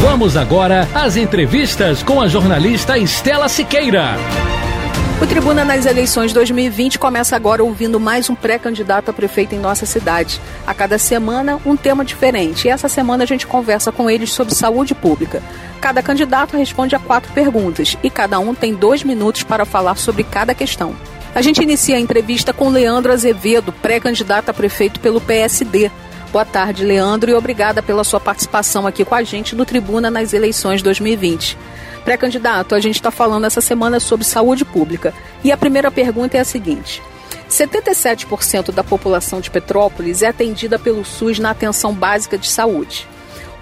Vamos agora às entrevistas com a jornalista Estela Siqueira. O Tribuna nas eleições 2020 começa agora ouvindo mais um pré-candidato a prefeito em nossa cidade. A cada semana, um tema diferente. E essa semana a gente conversa com eles sobre saúde pública. Cada candidato responde a quatro perguntas e cada um tem dois minutos para falar sobre cada questão. A gente inicia a entrevista com Leandro Azevedo, pré-candidato a prefeito pelo PSD. Boa tarde, Leandro, e obrigada pela sua participação aqui com a gente no Tribuna nas eleições 2020. Pré-candidato, a gente está falando essa semana sobre saúde pública. E a primeira pergunta é a seguinte: 77% da população de Petrópolis é atendida pelo SUS na atenção básica de saúde.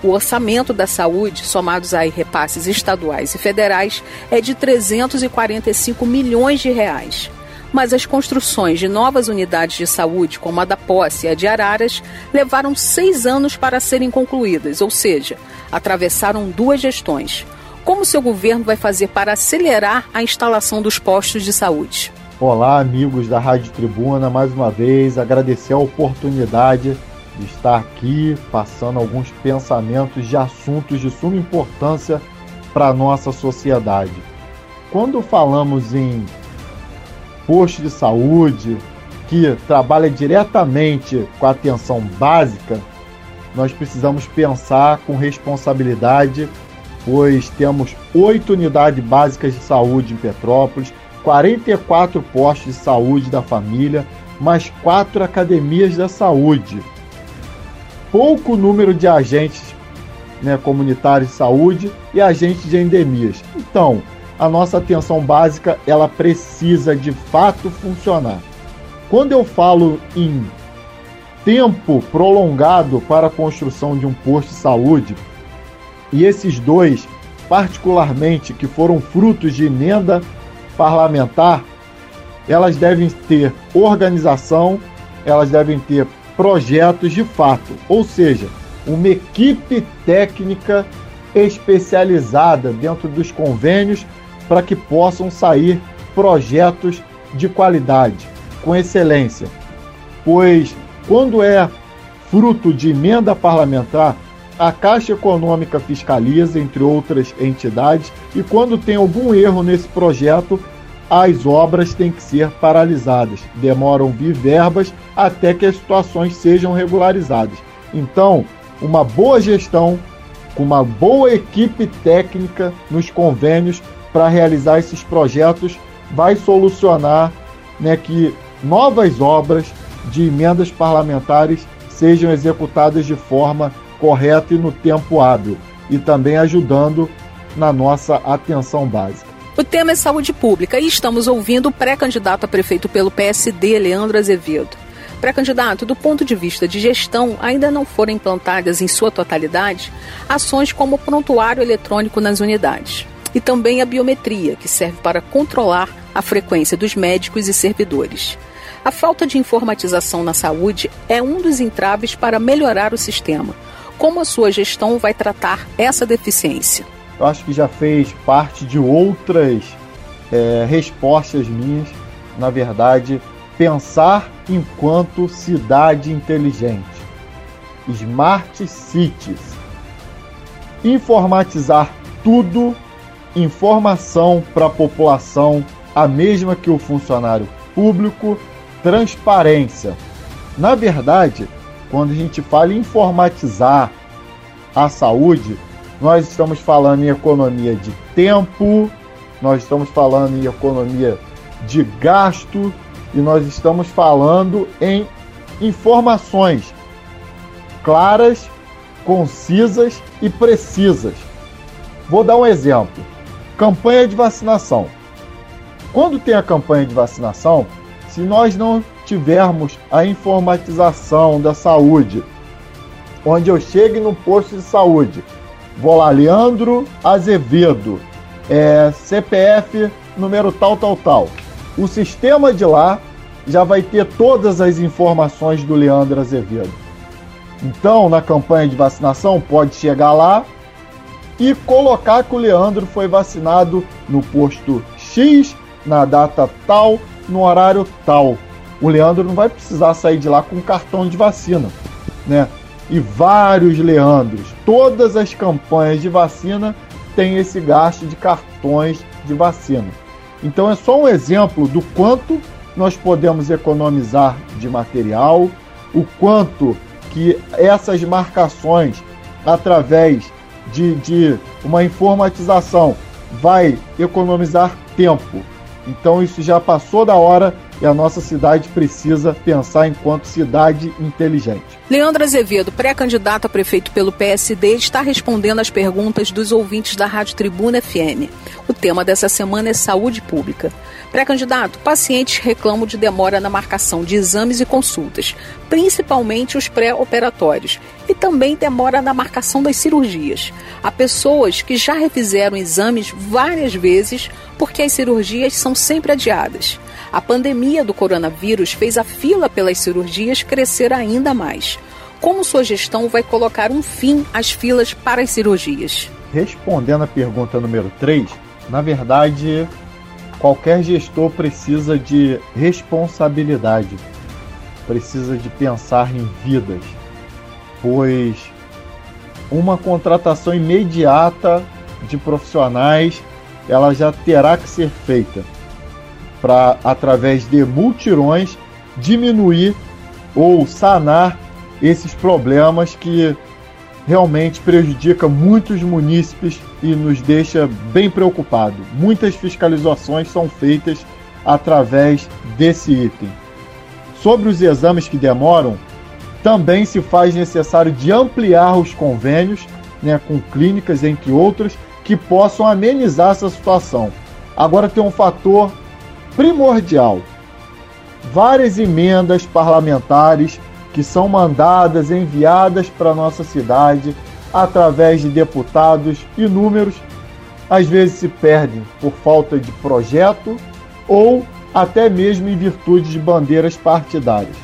O orçamento da saúde, somados a repasses estaduais e federais, é de 345 milhões de reais. Mas as construções de novas unidades de saúde, como a da Posse e a de Araras, levaram seis anos para serem concluídas, ou seja, atravessaram duas gestões. Como seu governo vai fazer para acelerar a instalação dos postos de saúde? Olá, amigos da Rádio Tribuna, mais uma vez agradecer a oportunidade de estar aqui passando alguns pensamentos de assuntos de suma importância para a nossa sociedade. Quando falamos em posto de saúde que trabalha diretamente com a atenção básica, nós precisamos pensar com responsabilidade pois temos oito unidades básicas de saúde em Petrópolis, 44 postos de saúde da família, mais quatro academias da saúde. Pouco número de agentes né, comunitários de saúde e agentes de endemias. Então, a nossa atenção básica ela precisa de fato funcionar. Quando eu falo em tempo prolongado para a construção de um posto de saúde, e esses dois, particularmente, que foram frutos de emenda parlamentar, elas devem ter organização, elas devem ter projetos de fato, ou seja, uma equipe técnica especializada dentro dos convênios para que possam sair projetos de qualidade, com excelência. Pois quando é fruto de emenda parlamentar, a Caixa Econômica fiscaliza, entre outras entidades, e quando tem algum erro nesse projeto, as obras têm que ser paralisadas. Demoram vir verbas até que as situações sejam regularizadas. Então, uma boa gestão, com uma boa equipe técnica nos convênios para realizar esses projetos, vai solucionar né, que novas obras de emendas parlamentares sejam executadas de forma correto e no tempo hábil, e também ajudando na nossa atenção básica. O tema é saúde pública e estamos ouvindo o pré-candidato a prefeito pelo PSD, Leandro Azevedo. Pré-candidato, do ponto de vista de gestão, ainda não foram implantadas em sua totalidade ações como o prontuário eletrônico nas unidades e também a biometria, que serve para controlar a frequência dos médicos e servidores. A falta de informatização na saúde é um dos entraves para melhorar o sistema, como a sua gestão vai tratar essa deficiência? Eu acho que já fez parte de outras é, respostas minhas. Na verdade, pensar enquanto cidade inteligente. Smart Cities. Informatizar tudo, informação para a população, a mesma que o funcionário público, transparência. Na verdade, quando a gente fala em informatizar a saúde, nós estamos falando em economia de tempo, nós estamos falando em economia de gasto e nós estamos falando em informações claras, concisas e precisas. Vou dar um exemplo: campanha de vacinação. Quando tem a campanha de vacinação, se nós não tivermos a informatização da saúde, onde eu chegue no posto de saúde Vou lá, Leandro Azevedo, é, CPF número tal, tal, tal. O sistema de lá já vai ter todas as informações do Leandro Azevedo. Então, na campanha de vacinação, pode chegar lá e colocar que o Leandro foi vacinado no posto X, na data tal, no horário tal. O Leandro não vai precisar sair de lá com cartão de vacina, né? E vários Leandros, todas as campanhas de vacina têm esse gasto de cartões de vacina. Então é só um exemplo do quanto nós podemos economizar de material, o quanto que essas marcações, através de, de uma informatização, vai economizar tempo. Então isso já passou da hora e a nossa cidade precisa pensar enquanto cidade inteligente. Leandro Azevedo, pré-candidato a prefeito pelo PSD, está respondendo às perguntas dos ouvintes da Rádio Tribuna FM. O tema dessa semana é saúde pública. Pré-candidato, pacientes reclamam de demora na marcação de exames e consultas, principalmente os pré-operatórios, e também demora na marcação das cirurgias. Há pessoas que já refizeram exames várias vezes porque as cirurgias são sempre adiadas. A pandemia do coronavírus fez a fila pelas cirurgias crescer ainda mais. Como sua gestão vai colocar um fim às filas para as cirurgias? Respondendo a pergunta número 3, na verdade, qualquer gestor precisa de responsabilidade, precisa de pensar em vidas, pois uma contratação imediata de profissionais ela já terá que ser feita para, através de multirões, diminuir ou sanar esses problemas que realmente prejudica muitos munícipes e nos deixa bem preocupados. Muitas fiscalizações são feitas através desse item. Sobre os exames que demoram, também se faz necessário de ampliar os convênios né, com clínicas, entre outras, que possam amenizar essa situação. Agora tem um fator primordial. Várias emendas parlamentares que são mandadas, enviadas para nossa cidade através de deputados inúmeros, às vezes se perdem por falta de projeto ou até mesmo em virtude de bandeiras partidárias.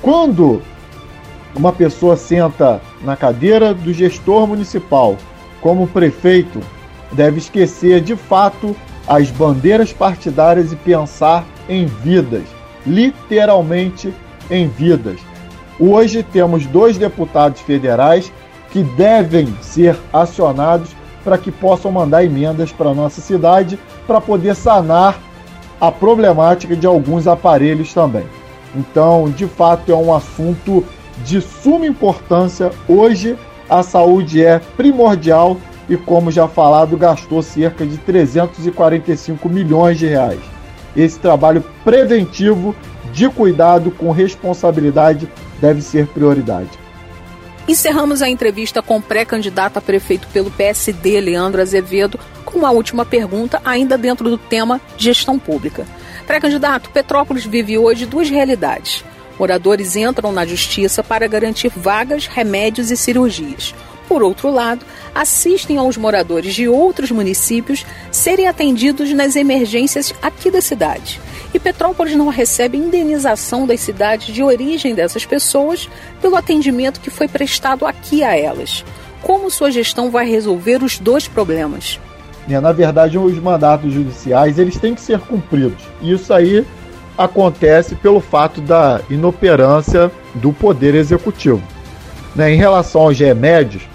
Quando uma pessoa senta na cadeira do gestor municipal, como prefeito, deve esquecer de fato as bandeiras partidárias e pensar em vidas, literalmente em vidas. Hoje temos dois deputados federais que devem ser acionados para que possam mandar emendas para nossa cidade para poder sanar a problemática de alguns aparelhos também. Então, de fato, é um assunto de suma importância. Hoje, a saúde é primordial e, como já falado, gastou cerca de 345 milhões de reais. Esse trabalho preventivo de cuidado com responsabilidade deve ser prioridade. Encerramos a entrevista com o pré-candidato a prefeito pelo PSD, Leandro Azevedo, com uma última pergunta, ainda dentro do tema gestão pública. Pré-candidato, Petrópolis vive hoje duas realidades. Moradores entram na justiça para garantir vagas, remédios e cirurgias por outro lado, assistem aos moradores de outros municípios serem atendidos nas emergências aqui da cidade. E Petrópolis não recebe indenização das cidades de origem dessas pessoas pelo atendimento que foi prestado aqui a elas. Como sua gestão vai resolver os dois problemas? É, na verdade, os mandatos judiciais eles têm que ser cumpridos. Isso aí acontece pelo fato da inoperância do poder executivo. Né, em relação aos remédios,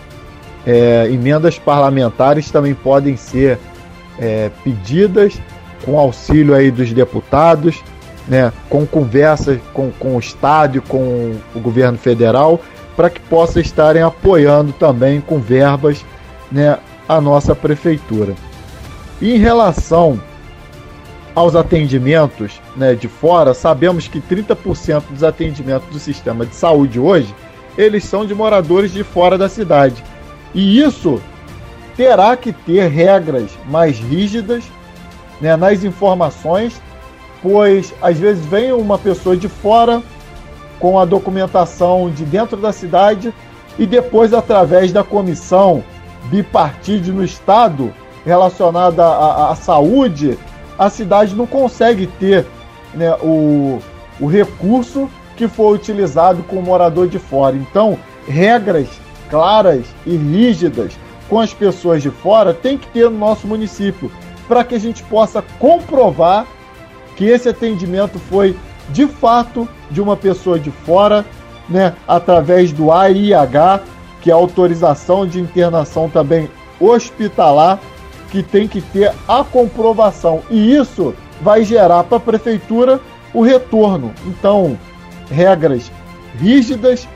é, emendas parlamentares também podem ser é, pedidas com auxílio aí dos deputados, né, com conversas com, com o Estado com o governo federal, para que possa estarem apoiando também com verbas né, a nossa prefeitura. Em relação aos atendimentos né, de fora, sabemos que 30% dos atendimentos do sistema de saúde hoje, eles são de moradores de fora da cidade. E isso terá que ter regras mais rígidas né, nas informações, pois às vezes vem uma pessoa de fora com a documentação de dentro da cidade e depois, através da comissão bipartite no Estado relacionada à, à, saúde, a cidade não consegue ter né, o, o recurso que foi utilizado com o morador de fora. Então, regras claras e rígidas com as pessoas de fora tem que ter no nosso município, para que a gente possa comprovar que esse atendimento foi de fato de uma pessoa de fora, né, através do AIH, que é a autorização de internação também hospitalar, que tem que ter a comprovação. E isso vai gerar para a prefeitura o retorno. Então, regras rígidas,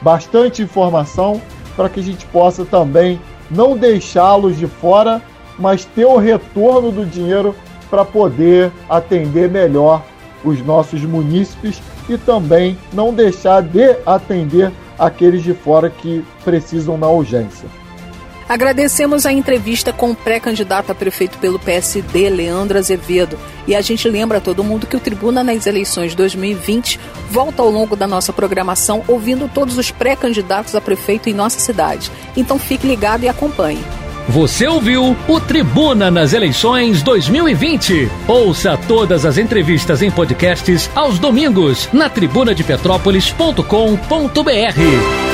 bastante informação para que a gente possa também não deixá-los de fora, mas ter o retorno do dinheiro para poder atender melhor os nossos munícipes e também não deixar de atender aqueles de fora que precisam na urgência. Agradecemos a entrevista com o pré-candidato a prefeito pelo PSD, Leandro Azevedo. E a gente lembra a todo mundo que o Tribuna nas eleições 2020 volta ao longo da nossa programação ouvindo todos os pré-candidatos a prefeito em nossa cidade. Então fique ligado e acompanhe. Você ouviu o Tribuna nas eleições 2020. Ouça todas as entrevistas em podcasts aos domingos na tribunadepetrópolis.com.br.